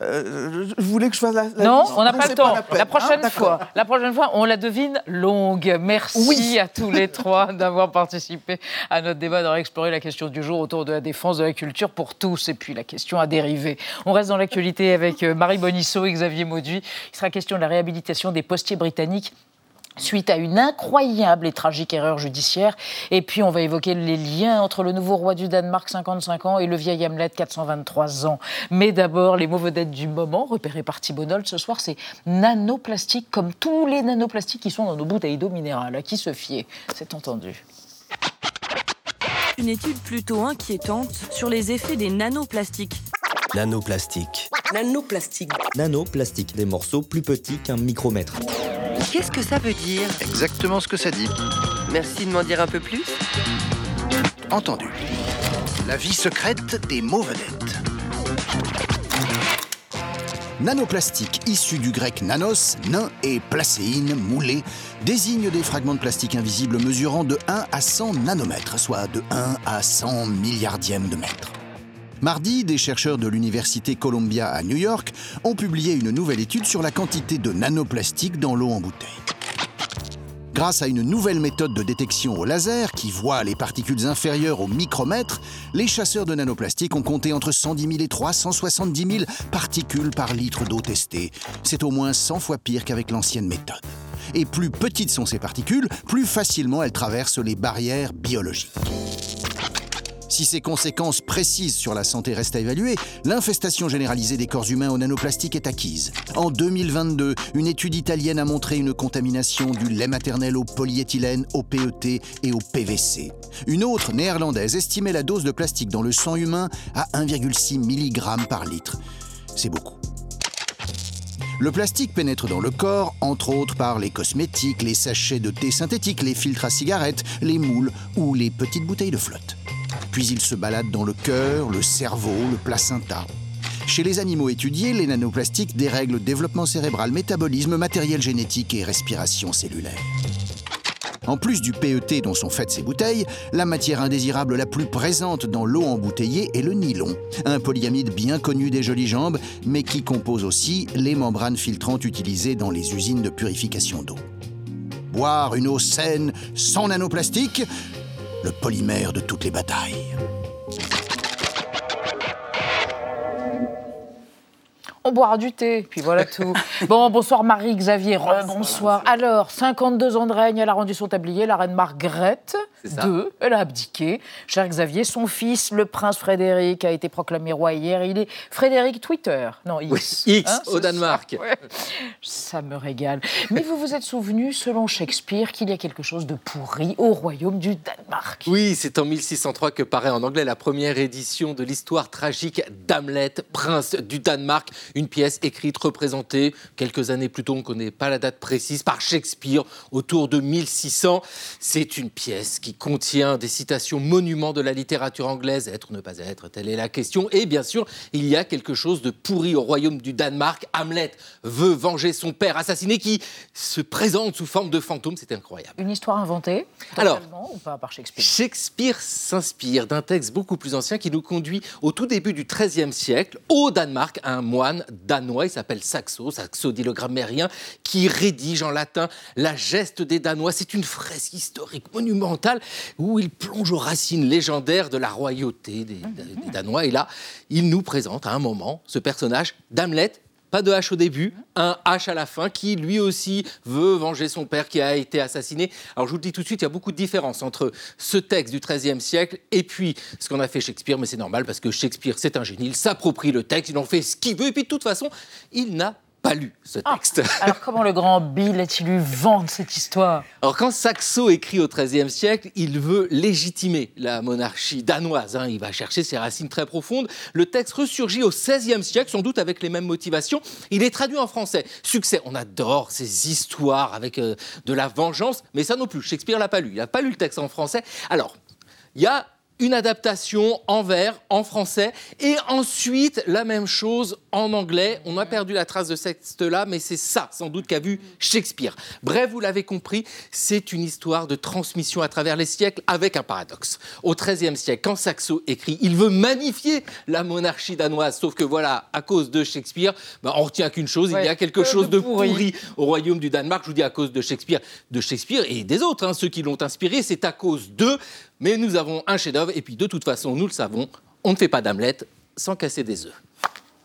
je voulais que je fasse la. non, on n'a pas le temps. La, prochaine hein, fois, la prochaine fois, on la devine longue. Merci à tous les trois d'avoir participé à notre débat, d'avoir exploré la question du jour autour de la défense de la culture pour tous. Et puis la question a dérivé. On reste dans l'actualité avec euh, Marie Bonisseau et Xavier Mauduit. Il sera question de la réhabilitation des postiers britanniques suite à une incroyable et tragique erreur judiciaire. Et puis, on va évoquer les liens entre le nouveau roi du Danemark, 55 ans, et le vieil Hamlet, 423 ans. Mais d'abord, les mots vedettes du moment, repérés par Thibault ce soir, c'est nanoplastique, comme tous les nanoplastiques qui sont dans nos bouteilles d'eau minérale. À qui se fier? C'est entendu. Une étude plutôt inquiétante sur les effets des nanoplastiques. Nanoplastique. Nanoplastique. Nanoplastique, des morceaux plus petits qu'un micromètre. Qu'est-ce que ça veut dire? Exactement ce que ça dit. Merci de m'en dire un peu plus. Entendu. La vie secrète des mots vedettes. Nanoplastique, issu du grec nanos, nain et placéine, moulé, désigne des fragments de plastique invisibles mesurant de 1 à 100 nanomètres, soit de 1 à 100 milliardièmes de mètre. Mardi, des chercheurs de l'Université Columbia à New York ont publié une nouvelle étude sur la quantité de nanoplastique dans l'eau en bouteille. Grâce à une nouvelle méthode de détection au laser qui voit les particules inférieures au micromètre, les chasseurs de nanoplastiques ont compté entre 110 000 et 370 000 particules par litre d'eau testée. C'est au moins 100 fois pire qu'avec l'ancienne méthode. Et plus petites sont ces particules, plus facilement elles traversent les barrières biologiques. Si ces conséquences précises sur la santé restent à évaluer, l'infestation généralisée des corps humains au nanoplastique est acquise. En 2022, une étude italienne a montré une contamination du lait maternel au polyéthylène, au PET et au PVC. Une autre, néerlandaise, estimait la dose de plastique dans le sang humain à 1,6 mg par litre. C'est beaucoup. Le plastique pénètre dans le corps, entre autres par les cosmétiques, les sachets de thé synthétique, les filtres à cigarettes, les moules ou les petites bouteilles de flotte. Puis ils se baladent dans le cœur, le cerveau, le placenta. Chez les animaux étudiés, les nanoplastiques dérèglent développement cérébral, métabolisme, matériel génétique et respiration cellulaire. En plus du PET dont sont faites ces bouteilles, la matière indésirable la plus présente dans l'eau embouteillée est le nylon, un polyamide bien connu des jolies jambes, mais qui compose aussi les membranes filtrantes utilisées dans les usines de purification d'eau. Boire une eau saine sans nanoplastique, le polymère de toutes les batailles. On boira du thé, puis voilà tout. Bon, bonsoir Marie-Xavier, bonsoir. Alors, 52 ans de règne, elle a rendu son tablier, la reine Margrethe II, elle a abdiqué. Cher Xavier, son fils, le prince Frédéric, a été proclamé roi hier. Il est Frédéric Twitter, non X. X hein, au Danemark. ça, ouais. Ça me régale. Mais vous vous êtes souvenu, selon Shakespeare, qu'il y a quelque chose de pourri au royaume du Danemark. Oui, c'est en 1603 que paraît en anglais la première édition de l'histoire tragique d'Hamlet, prince du Danemark. Une pièce écrite, représentée quelques années plus tôt, on ne connaît pas la date précise, par Shakespeare autour de 1600. C'est une pièce qui contient des citations monuments de la littérature anglaise, être ou ne pas être, telle est la question. Et bien sûr, il y a quelque chose de pourri au royaume du Danemark. Hamlet veut venger son père assassiné qui se présente sous forme de fantôme. C'est incroyable. Une histoire inventée, Alors, ou pas par Shakespeare? Shakespeare s'inspire d'un texte beaucoup plus ancien qui nous conduit au tout début du XIIIe siècle, au Danemark, un moine danois, il s'appelle Saxo, Saxo dit le grammairien, qui rédige en latin la geste des Danois. C'est une fresque historique monumentale où il plonge aux racines légendaires de la royauté des, des Danois. Et là, il nous présente à un moment ce personnage d'Hamlet, pas de H au début, un H à la fin, qui lui aussi veut venger son père qui a été assassiné. Alors je vous le dis tout de suite, il y a beaucoup de différences entre ce texte du XIIIe siècle et puis ce qu'on a fait Shakespeare, mais c'est normal parce que Shakespeare c'est un génie, il s'approprie le texte, il en fait ce qu'il veut, et puis de toute façon, il n'a pas lu ce texte. Alors comment le grand Bill a-t-il eu vent de cette histoire? Alors quand Saxo écrit au XIIIe siècle, il veut légitimer la monarchie danoise. hein. Il va chercher ses racines très profondes. Le texte ressurgit au XVIe siècle, sans doute avec les mêmes motivations. Il est traduit en français. Succès. On adore ces histoires avec euh, de la vengeance, mais ça non plus. Shakespeare l'a pas lu. Il n'a pas lu le texte en français. Alors, il y a une adaptation en vers, en français, et ensuite la même chose en anglais. On a perdu la trace de ce texte-là, mais c'est ça, sans doute, qu'a vu Shakespeare. Bref, vous l'avez compris, c'est une histoire de transmission à travers les siècles avec un paradoxe. Au XIIIe siècle, quand Saxo écrit, il veut magnifier la monarchie danoise, sauf que voilà, à cause de Shakespeare, ben, on retient qu'une chose, il y a quelque que chose de de pourri. pourri au royaume du Danemark. Je vous dis à cause de Shakespeare, de Shakespeare et des autres, hein, ceux qui l'ont inspiré, c'est à cause d'eux. Mais nous avons un chef-d'œuvre et puis de toute façon, nous le savons, on ne fait pas d'Hamlet sans casser des œufs.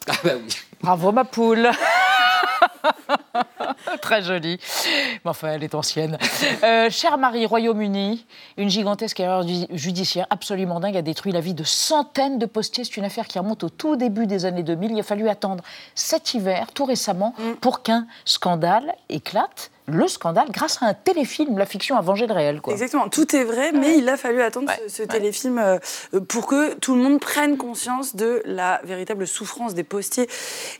Ah bah oui. Bravo ma poule Très jolie. Mais enfin, elle est ancienne. Euh, chère Marie, Royaume-Uni, une gigantesque erreur ju- judiciaire absolument dingue a détruit la vie de centaines de postiers. C'est une affaire qui remonte au tout début des années 2000. Il a fallu attendre cet hiver, tout récemment, pour qu'un scandale éclate. Le scandale grâce à un téléfilm. La fiction a vengé le réel. Quoi. Exactement, tout est vrai, mais il a fallu attendre ce, ce téléfilm euh, pour que tout le monde prenne conscience de la véritable souffrance des postiers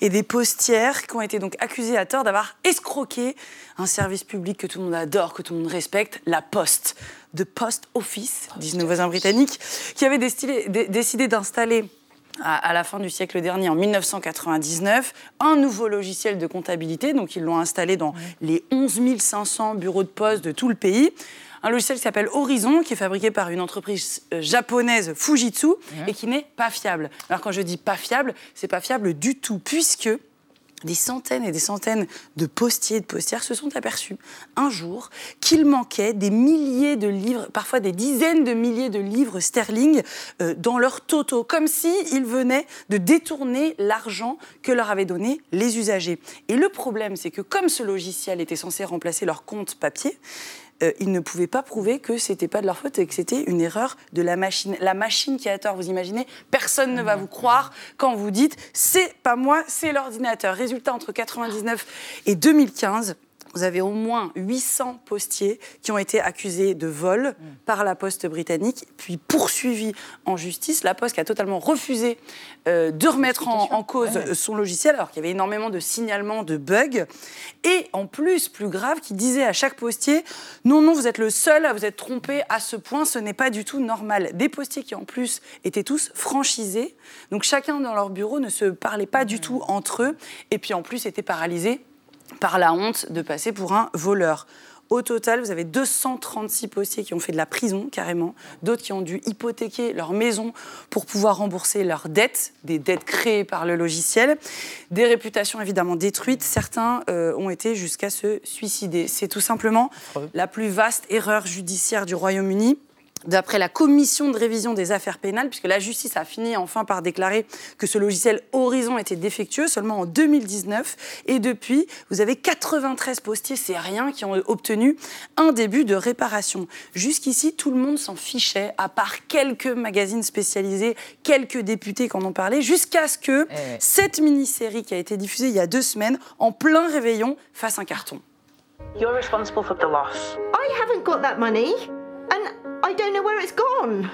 et des postières qui ont été donc accusés à tort d'avoir escroqué un service public que tout le monde adore, que tout le monde respecte, la Poste. De Post Office, disent nos voisins britanniques, qui avait décidé, dé- décidé d'installer à, la fin du siècle dernier, en 1999, un nouveau logiciel de comptabilité. Donc, ils l'ont installé dans les 11 500 bureaux de poste de tout le pays. Un logiciel qui s'appelle Horizon, qui est fabriqué par une entreprise euh, japonaise Fujitsu et qui n'est pas fiable. Alors, quand je dis pas fiable, c'est pas fiable du tout, puisque des centaines et des centaines de postiers et de postières se sont aperçus un jour qu'il manquait des milliers de livres, parfois des dizaines de milliers de livres sterling euh, dans leur totaux, comme si ils venaient de détourner l'argent que leur avaient donné les usagers. Et le problème, c'est que comme ce logiciel était censé remplacer leur compte papier, euh, ils ne pouvaient pas prouver que c'était pas de leur faute et que c'était une erreur de la machine. La machine qui a tort, vous imaginez, personne ne va vous croire quand vous dites c'est pas moi, c'est l'ordinateur. Résultat, entre 99 et 2015, vous avez au moins 800 postiers qui ont été accusés de vol par la Poste britannique, puis poursuivis en justice. La Poste qui a totalement refusé euh, de remettre en, en cause Ouais. son logiciel, alors qu'il y avait énormément de signalements de bugs. Et en plus, plus grave, qui disait à chaque postier Non, non, vous êtes le seul à vous être trompé à ce point, ce n'est pas du tout normal. Des postiers qui, en plus, étaient tous franchisés. Donc chacun dans leur bureau ne se parlait pas du tout entre eux. Et puis en plus, étaient paralysés par la honte de passer pour un voleur. Au total, vous avez 236 postiers qui ont fait de la prison carrément, d'autres qui ont dû hypothéquer leur maison pour pouvoir rembourser leurs dettes, des dettes créées par le logiciel, des réputations évidemment détruites. Certains euh, ont été jusqu'à se suicider. C'est tout simplement la plus vaste erreur judiciaire du Royaume-Uni. D'après la commission de révision des affaires pénales, puisque la justice a fini enfin par déclarer que ce logiciel Horizon était défectueux seulement en 2019. Et depuis, vous avez 93 postiers syriens qui ont obtenu un début de réparation. Jusqu'ici, tout le monde s'en fichait, à part quelques magazines spécialisés, quelques députés qui en ont parlé, jusqu'à ce que cette mini-série qui a été diffusée il y a deux semaines, en plein réveillon, fasse un carton. You're responsible for the loss. I haven't got that money, and I don't know where it's gone.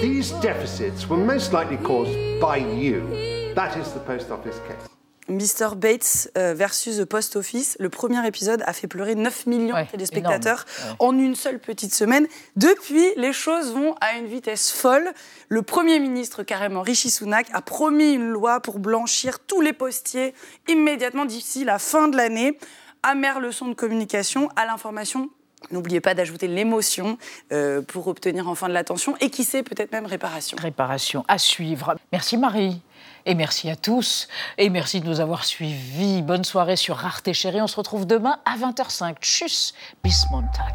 These deficits were most likely caused by you. That is the post office case. Mr. Bates euh, versus The Post Office, le premier épisode a fait pleurer 9 millions de téléspectateurs énorme, en une seule petite semaine. Depuis, les choses vont à une vitesse folle. Le Premier ministre, carrément, Rishi Sunak, a promis une loi pour blanchir tous les postiers immédiatement d'ici la fin de l'année. Amère leçon de communication à l'information. N'oubliez pas d'ajouter l'émotion euh, pour obtenir enfin de l'attention et qui sait peut-être même réparation. Réparation à suivre. Merci Marie. Et merci à tous. Et merci de nous avoir suivis. Bonne soirée sur Rareté Chérie. On se retrouve demain à 20h05. Tchuss, bis Montag.